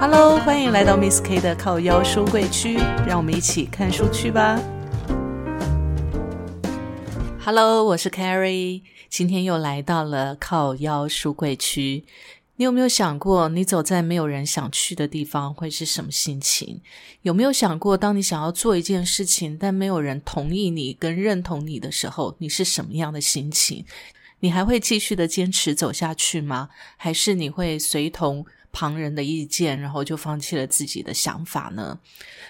Hello，欢迎来到 Miss K 的靠腰书柜区，让我们一起看书去吧。Hello，我是 Carrie，今天又来到了靠腰书柜区。你有没有想过，你走在没有人想去的地方会是什么心情？有没有想过，当你想要做一件事情，但没有人同意你跟认同你的时候，你是什么样的心情？你还会继续的坚持走下去吗？还是你会随同旁人的意见，然后就放弃了自己的想法呢？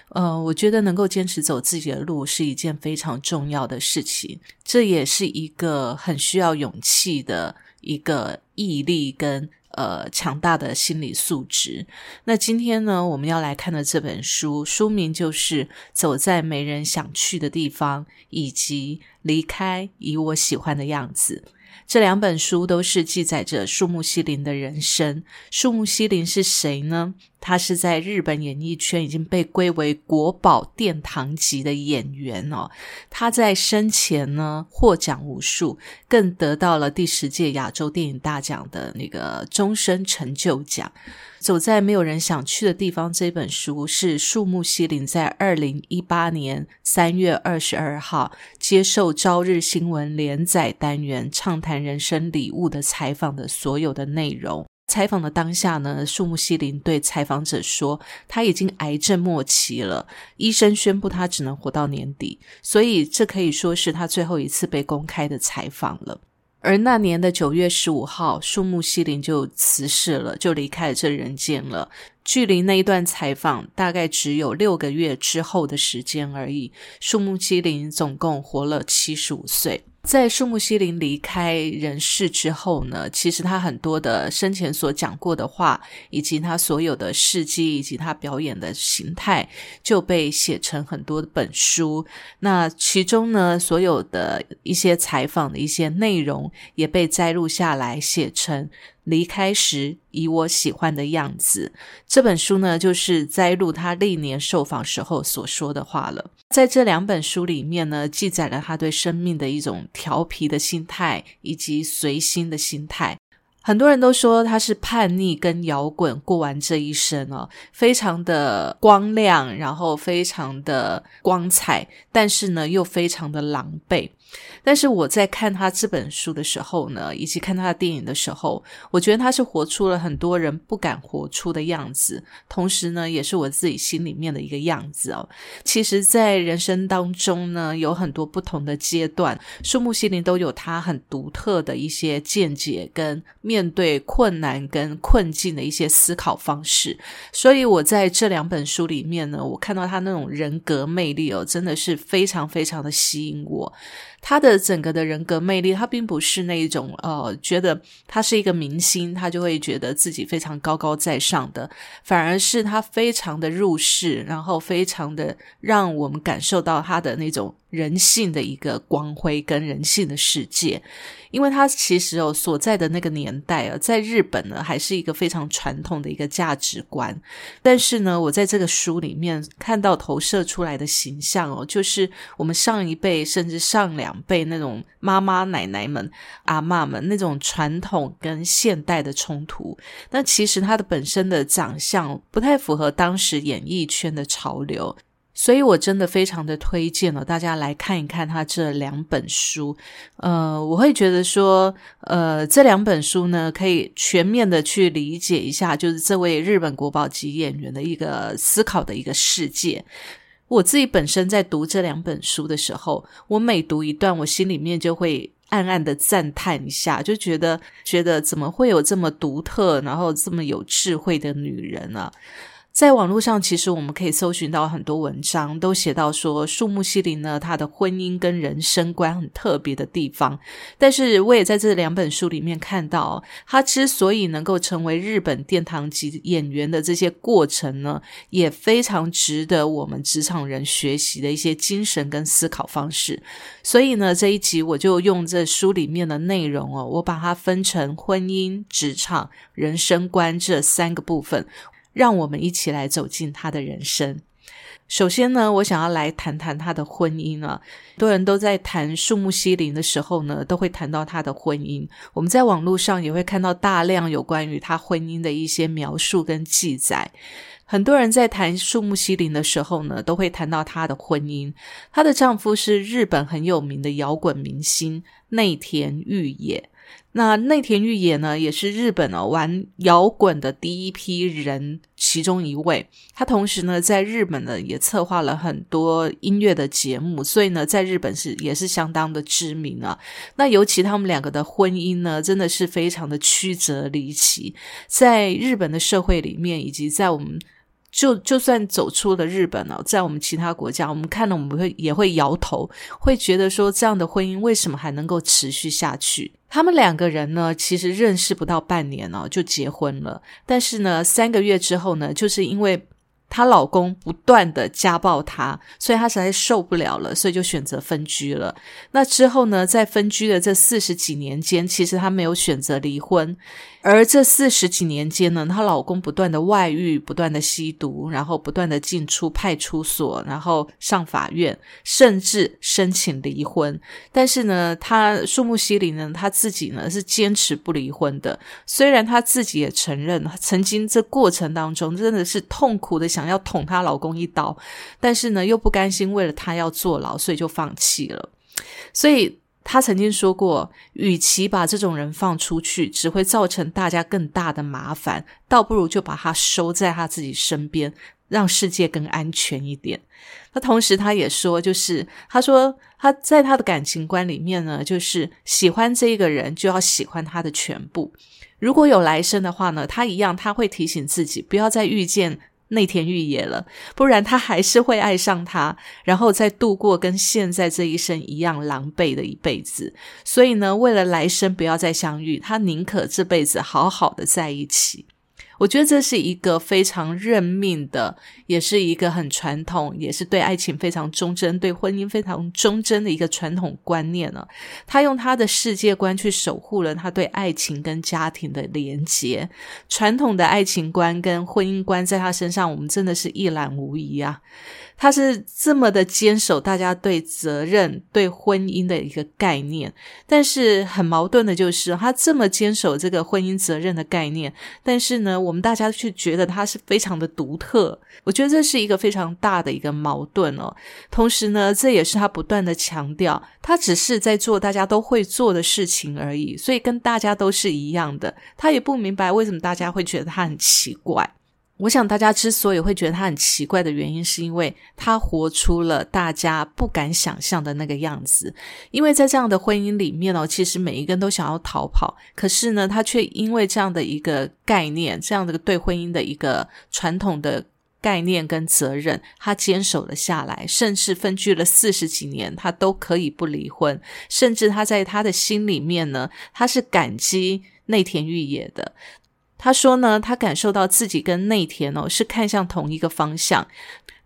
呃，我觉得能够坚持走自己的路是一件非常重要的事情，这也是一个很需要勇气的一个毅力跟呃强大的心理素质。那今天呢，我们要来看的这本书，书名就是《走在没人想去的地方》，以及离开以我喜欢的样子。这两本书都是记载着树木希林的人生。树木希林是谁呢？他是在日本演艺圈已经被归为国宝殿堂级的演员哦。他在生前呢获奖无数，更得到了第十届亚洲电影大奖的那个终身成就奖。走在没有人想去的地方这本书是树木希林在二零一八年三月二十二号接受朝日新闻连载单元《畅谈人生礼物》的采访的所有的内容。采访的当下呢，树木希林对采访者说，他已经癌症末期了，医生宣布他只能活到年底，所以这可以说是他最后一次被公开的采访了。而那年的九月十五号，树木希林就辞世了，就离开了这人间了。距离那一段采访大概只有六个月之后的时间而已。树木希林总共活了七十五岁。在树木希林离开人世之后呢，其实他很多的生前所讲过的话，以及他所有的事迹，以及他表演的形态，就被写成很多本书。那其中呢，所有的一些采访的一些内容，也被摘录下来，写成。离开时，以我喜欢的样子。这本书呢，就是摘录他历年受访时候所说的话了。在这两本书里面呢，记载了他对生命的一种调皮的心态，以及随心的心态。很多人都说他是叛逆跟摇滚过完这一生哦，非常的光亮，然后非常的光彩，但是呢，又非常的狼狈。但是我在看他这本书的时候呢，以及看他的电影的时候，我觉得他是活出了很多人不敢活出的样子，同时呢，也是我自己心里面的一个样子哦。其实，在人生当中呢，有很多不同的阶段，树木希林都有他很独特的一些见解，跟面对困难跟困境的一些思考方式。所以我在这两本书里面呢，我看到他那种人格魅力哦，真的是非常非常的吸引我。他的整个的人格魅力，他并不是那一种呃，觉得他是一个明星，他就会觉得自己非常高高在上的，反而是他非常的入世，然后非常的让我们感受到他的那种。人性的一个光辉跟人性的世界，因为他其实哦所在的那个年代啊，在日本呢还是一个非常传统的一个价值观，但是呢，我在这个书里面看到投射出来的形象哦，就是我们上一辈甚至上两辈那种妈妈奶奶们、阿嬷们那种传统跟现代的冲突，那其实他的本身的长相不太符合当时演艺圈的潮流。所以，我真的非常的推荐了大家来看一看他这两本书。呃，我会觉得说，呃，这两本书呢，可以全面的去理解一下，就是这位日本国宝级演员的一个思考的一个世界。我自己本身在读这两本书的时候，我每读一段，我心里面就会暗暗的赞叹一下，就觉得觉得怎么会有这么独特，然后这么有智慧的女人呢？在网络上，其实我们可以搜寻到很多文章，都写到说树木希林呢，他的婚姻跟人生观很特别的地方。但是，我也在这两本书里面看到，他之所以能够成为日本殿堂级演员的这些过程呢，也非常值得我们职场人学习的一些精神跟思考方式。所以呢，这一集我就用这书里面的内容哦，我把它分成婚姻、职场、人生观这三个部分。让我们一起来走进他的人生。首先呢，我想要来谈谈他的婚姻啊。很多人都在谈树木希林的时候呢，都会谈到他的婚姻。我们在网络上也会看到大量有关于他婚姻的一些描述跟记载。很多人在谈树木希林的时候呢，都会谈到她的婚姻。她的丈夫是日本很有名的摇滚明星内田裕也。那内田裕也呢，也是日本哦玩摇滚的第一批人其中一位。他同时呢，在日本呢也策划了很多音乐的节目，所以呢，在日本是也是相当的知名啊。那尤其他们两个的婚姻呢，真的是非常的曲折离奇，在日本的社会里面，以及在我们。就就算走出了日本了，在我们其他国家，我们看了我们会也会摇头，会觉得说这样的婚姻为什么还能够持续下去？他们两个人呢，其实认识不到半年哦，就结婚了，但是呢，三个月之后呢，就是因为。她老公不断的家暴她，所以她实在受不了了，所以就选择分居了。那之后呢，在分居的这四十几年间，其实她没有选择离婚。而这四十几年间呢，她老公不断的外遇，不断的吸毒，然后不断的进出派出所，然后上法院，甚至申请离婚。但是呢，她树木希林呢，她自己呢是坚持不离婚的。虽然她自己也承认，曾经这过程当中真的是痛苦的想。想要捅她老公一刀，但是呢，又不甘心为了他要坐牢，所以就放弃了。所以她曾经说过，与其把这种人放出去，只会造成大家更大的麻烦，倒不如就把他收在他自己身边，让世界更安全一点。那同时，他也说，就是他说他在他的感情观里面呢，就是喜欢这一个人就要喜欢他的全部。如果有来生的话呢，他一样他会提醒自己，不要再遇见。内田裕也了，不然他还是会爱上他，然后再度过跟现在这一生一样狼狈的一辈子。所以呢，为了来生不要再相遇，他宁可这辈子好好的在一起。我觉得这是一个非常认命的，也是一个很传统，也是对爱情非常忠贞、对婚姻非常忠贞的一个传统观念呢。他用他的世界观去守护了他对爱情跟家庭的连结。传统的爱情观跟婚姻观在他身上，我们真的是一览无遗啊。他是这么的坚守大家对责任、对婚姻的一个概念，但是很矛盾的就是，他这么坚守这个婚姻责任的概念，但是呢，我我们大家去觉得他是非常的独特。我觉得这是一个非常大的一个矛盾哦。同时呢，这也是他不断的强调，他只是在做大家都会做的事情而已，所以跟大家都是一样的。他也不明白为什么大家会觉得他很奇怪。我想大家之所以会觉得他很奇怪的原因，是因为他活出了大家不敢想象的那个样子。因为在这样的婚姻里面哦，其实每一个人都想要逃跑，可是呢，他却因为这样的一个概念，这样的对婚姻的一个传统的概念跟责任，他坚守了下来，甚至分居了四十几年，他都可以不离婚。甚至他在他的心里面呢，他是感激内田裕也的。他说呢，他感受到自己跟内田哦是看向同一个方向，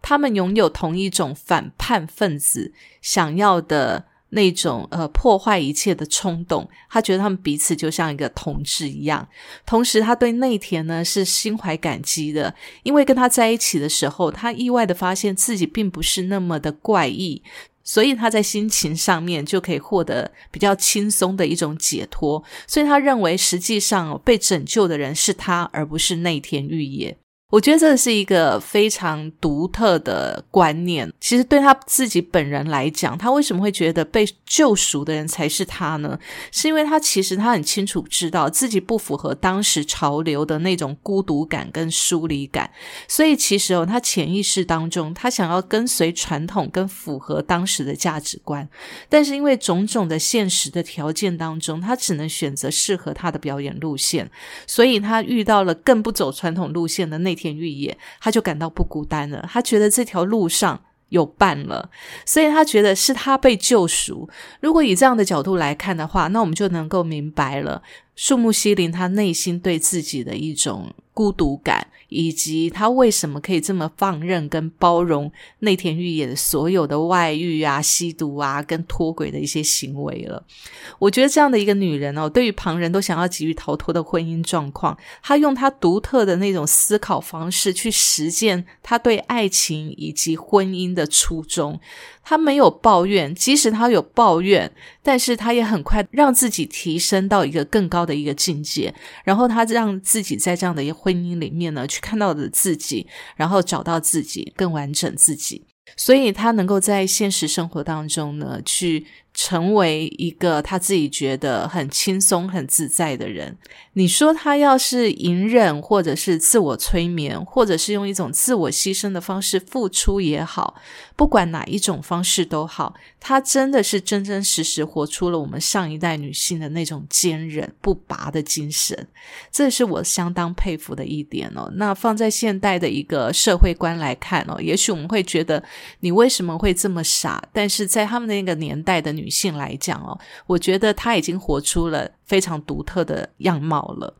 他们拥有同一种反叛分子想要的那种呃破坏一切的冲动。他觉得他们彼此就像一个同志一样。同时，他对内田呢是心怀感激的，因为跟他在一起的时候，他意外的发现自己并不是那么的怪异。所以他在心情上面就可以获得比较轻松的一种解脱，所以他认为实际上被拯救的人是他，而不是内田玉也。我觉得这是一个非常独特的观念。其实对他自己本人来讲，他为什么会觉得被救赎的人才是他呢？是因为他其实他很清楚知道自己不符合当时潮流的那种孤独感跟疏离感，所以其实哦，他潜意识当中他想要跟随传统跟符合当时的价值观，但是因为种种的现实的条件当中，他只能选择适合他的表演路线，所以他遇到了更不走传统路线的那。田玉也，他就感到不孤单了。他觉得这条路上有伴了，所以他觉得是他被救赎。如果以这样的角度来看的话，那我们就能够明白了树木西林他内心对自己的一种孤独感，以及他为什么可以这么放任跟包容内田裕也的所有的外遇啊、吸毒啊、跟脱轨的一些行为了。我觉得这样的一个女人哦，对于旁人都想要急于逃脱的婚姻状况，她用她独特的那种思考方式去实践她对爱情以及婚姻的初衷。她没有抱怨，即使她有抱怨，但是他也很快让自己提升到一个更高的一个境界，然后他让自己在这样的一个婚姻里面呢，去看到的自己，然后找到自己，更完整自己，所以他能够在现实生活当中呢，去。成为一个他自己觉得很轻松、很自在的人。你说他要是隐忍，或者是自我催眠，或者是用一种自我牺牲的方式付出也好，不管哪一种方式都好，他真的是真真实实活出了我们上一代女性的那种坚韧不拔的精神。这是我相当佩服的一点哦。那放在现代的一个社会观来看哦，也许我们会觉得你为什么会这么傻？但是在他们那个年代的女。女性来讲哦，我觉得她已经活出了非常独特的样貌了。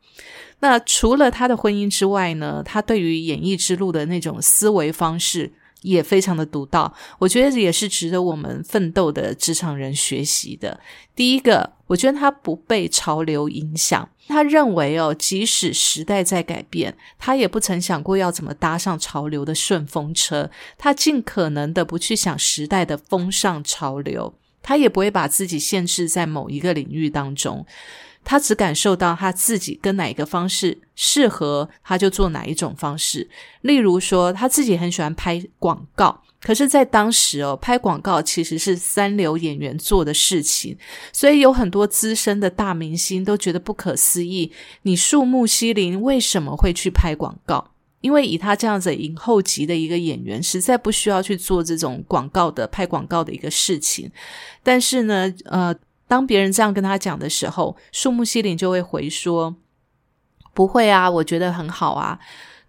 那除了她的婚姻之外呢，她对于演艺之路的那种思维方式也非常的独到，我觉得也是值得我们奋斗的职场人学习的。第一个，我觉得她不被潮流影响，她认为哦，即使时代在改变，她也不曾想过要怎么搭上潮流的顺风车，她尽可能的不去想时代的风尚潮流。他也不会把自己限制在某一个领域当中，他只感受到他自己跟哪一个方式适合，他就做哪一种方式。例如说，他自己很喜欢拍广告，可是，在当时哦，拍广告其实是三流演员做的事情，所以有很多资深的大明星都觉得不可思议，你树木希林为什么会去拍广告？因为以他这样子影后级的一个演员，实在不需要去做这种广告的拍广告的一个事情。但是呢，呃，当别人这样跟他讲的时候，树木希林就会回说：“不会啊，我觉得很好啊。”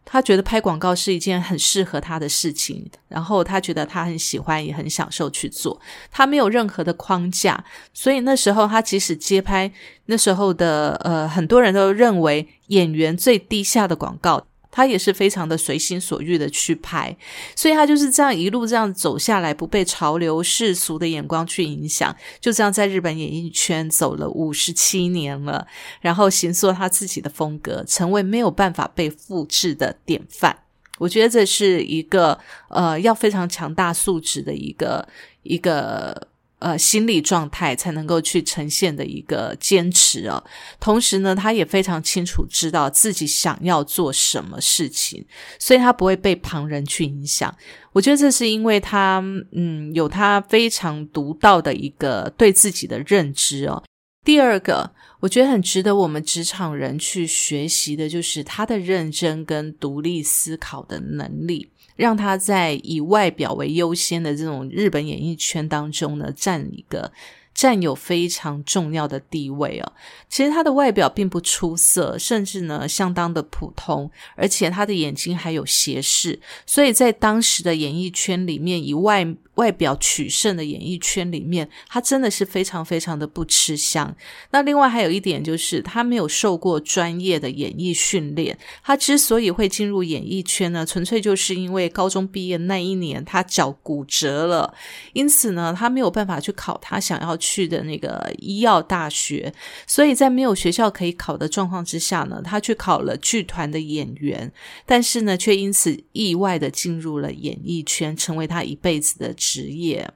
他觉得拍广告是一件很适合他的事情，然后他觉得他很喜欢，也很享受去做。他没有任何的框架，所以那时候他即使接拍那时候的呃，很多人都认为演员最低下的广告。他也是非常的随心所欲的去拍，所以他就是这样一路这样走下来，不被潮流世俗的眼光去影响，就这样在日本演艺圈走了五十七年了，然后形塑他自己的风格，成为没有办法被复制的典范。我觉得这是一个呃，要非常强大素质的一个一个。呃，心理状态才能够去呈现的一个坚持哦。同时呢，他也非常清楚知道自己想要做什么事情，所以他不会被旁人去影响。我觉得这是因为他，嗯，有他非常独到的一个对自己的认知哦。第二个，我觉得很值得我们职场人去学习的，就是他的认真跟独立思考的能力。让他在以外表为优先的这种日本演艺圈当中呢，占一个。占有非常重要的地位哦。其实他的外表并不出色，甚至呢相当的普通，而且他的眼睛还有斜视，所以在当时的演艺圈里面，以外外表取胜的演艺圈里面，他真的是非常非常的不吃香。那另外还有一点就是，他没有受过专业的演艺训练。他之所以会进入演艺圈呢，纯粹就是因为高中毕业那一年他脚骨折了，因此呢，他没有办法去考他想要去的那个医药大学，所以在没有学校可以考的状况之下呢，他去考了剧团的演员，但是呢，却因此意外的进入了演艺圈，成为他一辈子的职业。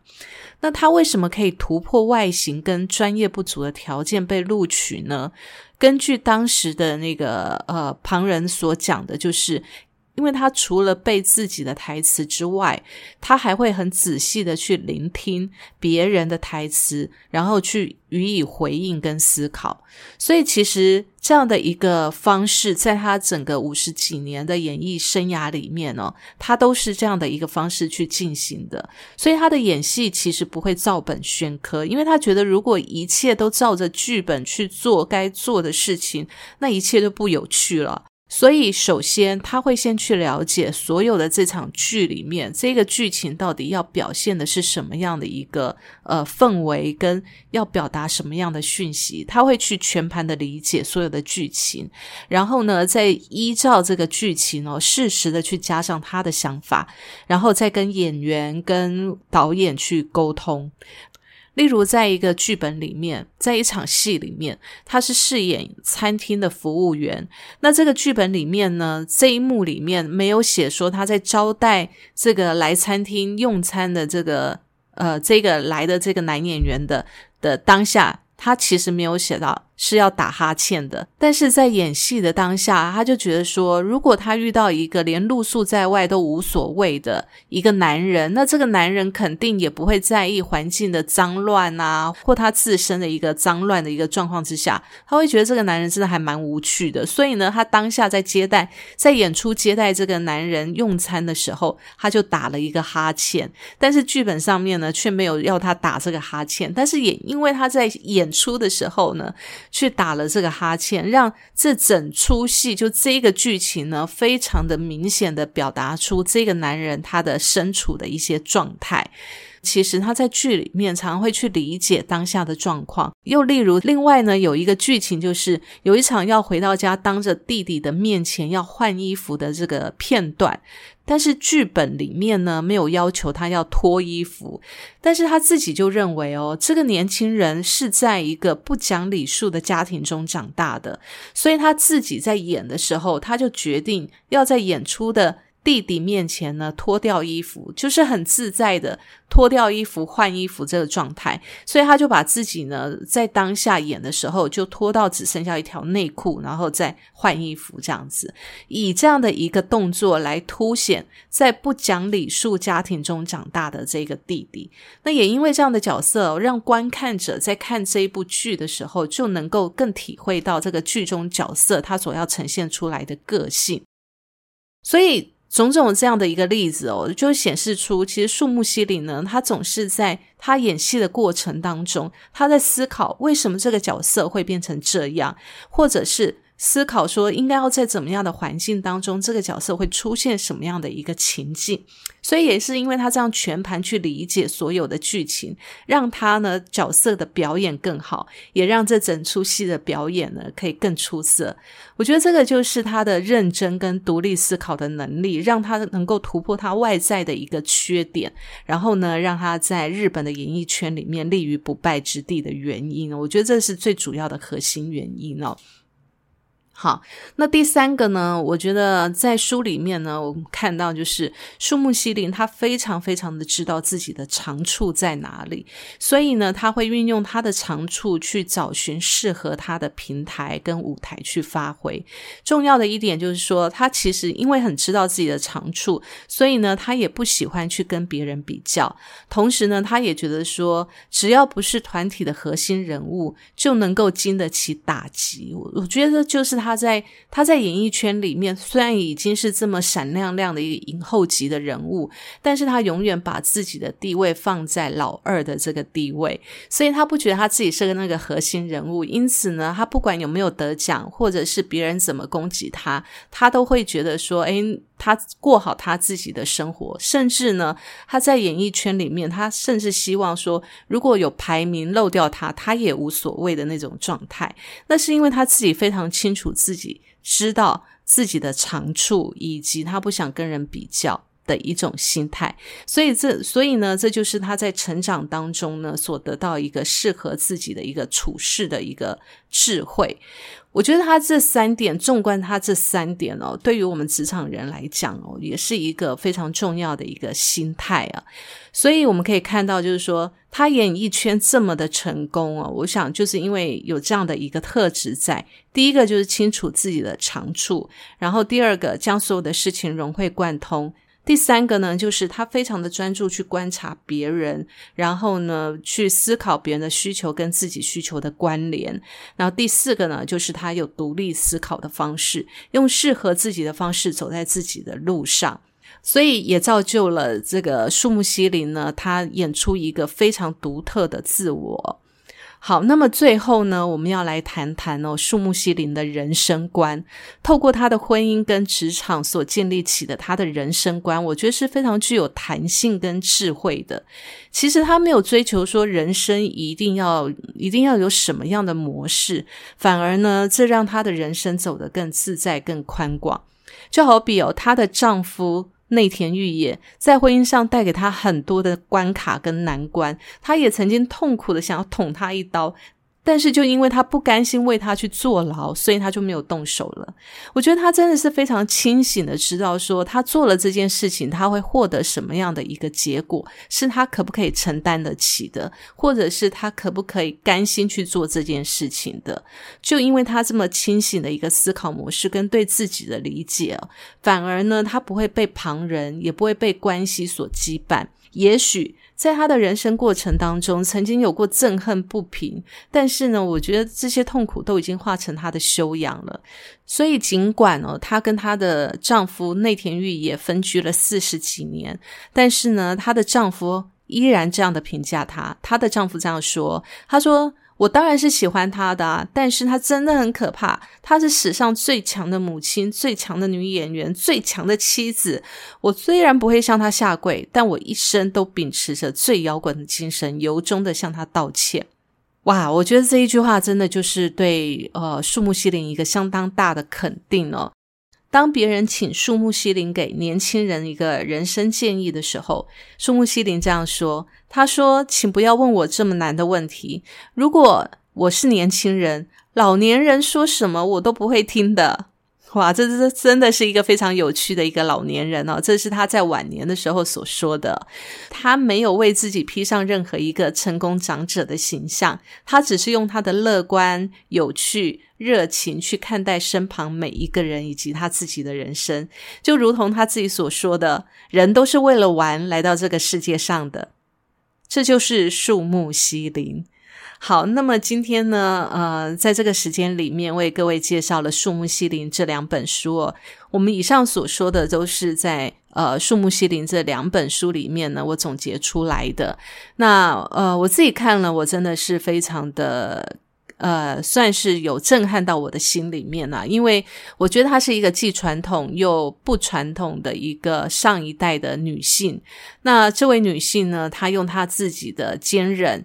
那他为什么可以突破外形跟专业不足的条件被录取呢？根据当时的那个呃旁人所讲的，就是。因为他除了背自己的台词之外，他还会很仔细的去聆听别人的台词，然后去予以回应跟思考。所以，其实这样的一个方式，在他整个五十几年的演艺生涯里面呢，他都是这样的一个方式去进行的。所以，他的演戏其实不会照本宣科，因为他觉得如果一切都照着剧本去做该做的事情，那一切都不有趣了。所以，首先他会先去了解所有的这场剧里面，这个剧情到底要表现的是什么样的一个呃氛围，跟要表达什么样的讯息。他会去全盘的理解所有的剧情，然后呢，再依照这个剧情哦，适时的去加上他的想法，然后再跟演员、跟导演去沟通。例如，在一个剧本里面，在一场戏里面，他是饰演餐厅的服务员。那这个剧本里面呢，这一幕里面没有写说他在招待这个来餐厅用餐的这个呃这个来的这个男演员的的当下，他其实没有写到。是要打哈欠的，但是在演戏的当下，他就觉得说，如果他遇到一个连露宿在外都无所谓的一个男人，那这个男人肯定也不会在意环境的脏乱啊，或他自身的一个脏乱的一个状况之下，他会觉得这个男人真的还蛮无趣的。所以呢，他当下在接待，在演出接待这个男人用餐的时候，他就打了一个哈欠。但是剧本上面呢，却没有要他打这个哈欠。但是也因为他在演出的时候呢，去打了这个哈欠，让这整出戏就这个剧情呢，非常的明显的表达出这个男人他的身处的一些状态。其实他在剧里面常常会去理解当下的状况。又例如，另外呢，有一个剧情就是有一场要回到家当着弟弟的面前要换衣服的这个片段。但是剧本里面呢，没有要求他要脱衣服，但是他自己就认为哦，这个年轻人是在一个不讲礼数的家庭中长大的，所以他自己在演的时候，他就决定要在演出的。弟弟面前呢，脱掉衣服，就是很自在的脱掉衣服换衣服这个状态，所以他就把自己呢，在当下演的时候就脱到只剩下一条内裤，然后再换衣服这样子，以这样的一个动作来凸显在不讲礼数家庭中长大的这个弟弟。那也因为这样的角色，让观看者在看这一部剧的时候，就能够更体会到这个剧中角色他所要呈现出来的个性，所以。种种这样的一个例子哦，就显示出其实树木希林呢，他总是在他演戏的过程当中，他在思考为什么这个角色会变成这样，或者是。思考说应该要在怎么样的环境当中，这个角色会出现什么样的一个情境，所以也是因为他这样全盘去理解所有的剧情，让他呢角色的表演更好，也让这整出戏的表演呢可以更出色。我觉得这个就是他的认真跟独立思考的能力，让他能够突破他外在的一个缺点，然后呢让他在日本的演艺圈里面立于不败之地的原因。我觉得这是最主要的核心原因哦。好，那第三个呢？我觉得在书里面呢，我们看到就是树木希林，他非常非常的知道自己的长处在哪里，所以呢，他会运用他的长处去找寻适合他的平台跟舞台去发挥。重要的一点就是说，他其实因为很知道自己的长处，所以呢，他也不喜欢去跟别人比较。同时呢，他也觉得说，只要不是团体的核心人物，就能够经得起打击。我我觉得就是他。他在他在演艺圈里面，虽然已经是这么闪亮亮的一个影后级的人物，但是他永远把自己的地位放在老二的这个地位，所以他不觉得他自己是个那个核心人物。因此呢，他不管有没有得奖，或者是别人怎么攻击他，他都会觉得说：“诶，他过好他自己的生活。”甚至呢，他在演艺圈里面，他甚至希望说，如果有排名漏掉他，他也无所谓的那种状态。那是因为他自己非常清楚。自己知道自己的长处，以及他不想跟人比较的一种心态，所以这所以呢，这就是他在成长当中呢所得到一个适合自己的一个处事的一个智慧。我觉得他这三点，纵观他这三点哦，对于我们职场人来讲哦，也是一个非常重要的一个心态啊。所以我们可以看到，就是说他演艺圈这么的成功哦，我想就是因为有这样的一个特质在。第一个就是清楚自己的长处，然后第二个将所有的事情融会贯通。第三个呢，就是他非常的专注去观察别人，然后呢，去思考别人的需求跟自己需求的关联。然后第四个呢，就是他有独立思考的方式，用适合自己的方式走在自己的路上，所以也造就了这个树木希林呢，他演出一个非常独特的自我。好，那么最后呢，我们要来谈谈哦，树木希林的人生观。透过他的婚姻跟职场所建立起的他的人生观，我觉得是非常具有弹性跟智慧的。其实他没有追求说人生一定要一定要有什么样的模式，反而呢，这让他的人生走得更自在、更宽广。就好比哦，她的丈夫。内田裕也在婚姻上带给他很多的关卡跟难关，他也曾经痛苦的想要捅他一刀。但是，就因为他不甘心为他去坐牢，所以他就没有动手了。我觉得他真的是非常清醒的知道，说他做了这件事情，他会获得什么样的一个结果，是他可不可以承担得起的，或者是他可不可以甘心去做这件事情的。就因为他这么清醒的一个思考模式跟对自己的理解，反而呢，他不会被旁人，也不会被关系所羁绊。也许。在她的人生过程当中，曾经有过憎恨不平，但是呢，我觉得这些痛苦都已经化成她的修养了。所以，尽管哦，她跟她的丈夫内田裕也分居了四十几年，但是呢，她的丈夫依然这样的评价她。她的丈夫这样说：“他说。”我当然是喜欢她的啊，但是她真的很可怕。她是史上最强的母亲，最强的女演员，最强的妻子。我虽然不会向她下跪，但我一生都秉持着最摇滚的精神，由衷的向她道歉。哇，我觉得这一句话真的就是对呃树木希林一个相当大的肯定哦。当别人请树木希林给年轻人一个人生建议的时候，树木希林这样说：“他说，请不要问我这么难的问题。如果我是年轻人，老年人说什么我都不会听的。”哇，这这真的是一个非常有趣的一个老年人哦。这是他在晚年的时候所说的。他没有为自己披上任何一个成功长者的形象，他只是用他的乐观、有趣、热情去看待身旁每一个人以及他自己的人生。就如同他自己所说的：“人都是为了玩来到这个世界上的。”这就是树木希林。好，那么今天呢，呃，在这个时间里面为各位介绍了《树木希林》这两本书哦。我们以上所说的都是在呃《树木希林》这两本书里面呢，我总结出来的。那呃，我自己看了，我真的是非常的呃，算是有震撼到我的心里面啊，因为我觉得她是一个既传统又不传统的一个上一代的女性。那这位女性呢，她用她自己的坚韧。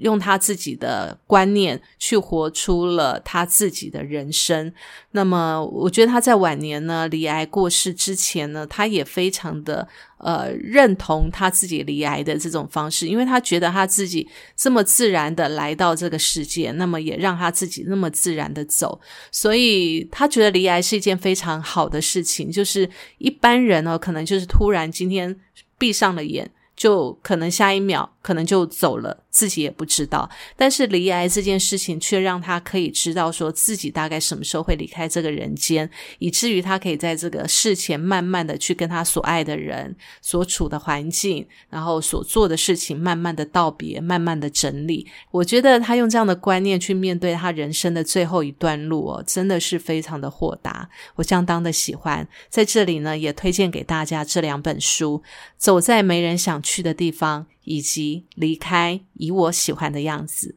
用他自己的观念去活出了他自己的人生。那么，我觉得他在晚年呢，离癌过世之前呢，他也非常的呃认同他自己离癌的这种方式，因为他觉得他自己这么自然的来到这个世界，那么也让他自己那么自然的走，所以他觉得离癌是一件非常好的事情。就是一般人呢，可能就是突然今天闭上了眼。就可能下一秒可能就走了，自己也不知道。但是离癌这件事情却让他可以知道，说自己大概什么时候会离开这个人间，以至于他可以在这个事前慢慢的去跟他所爱的人、所处的环境，然后所做的事情，慢慢的道别，慢慢的整理。我觉得他用这样的观念去面对他人生的最后一段路哦，真的是非常的豁达，我相当的喜欢。在这里呢，也推荐给大家这两本书，《走在没人想去的地方，以及离开以我喜欢的样子。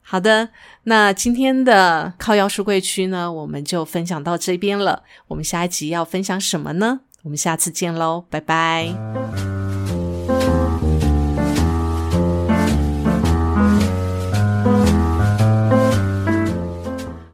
好的，那今天的靠腰书柜区呢，我们就分享到这边了。我们下一集要分享什么呢？我们下次见喽，拜拜。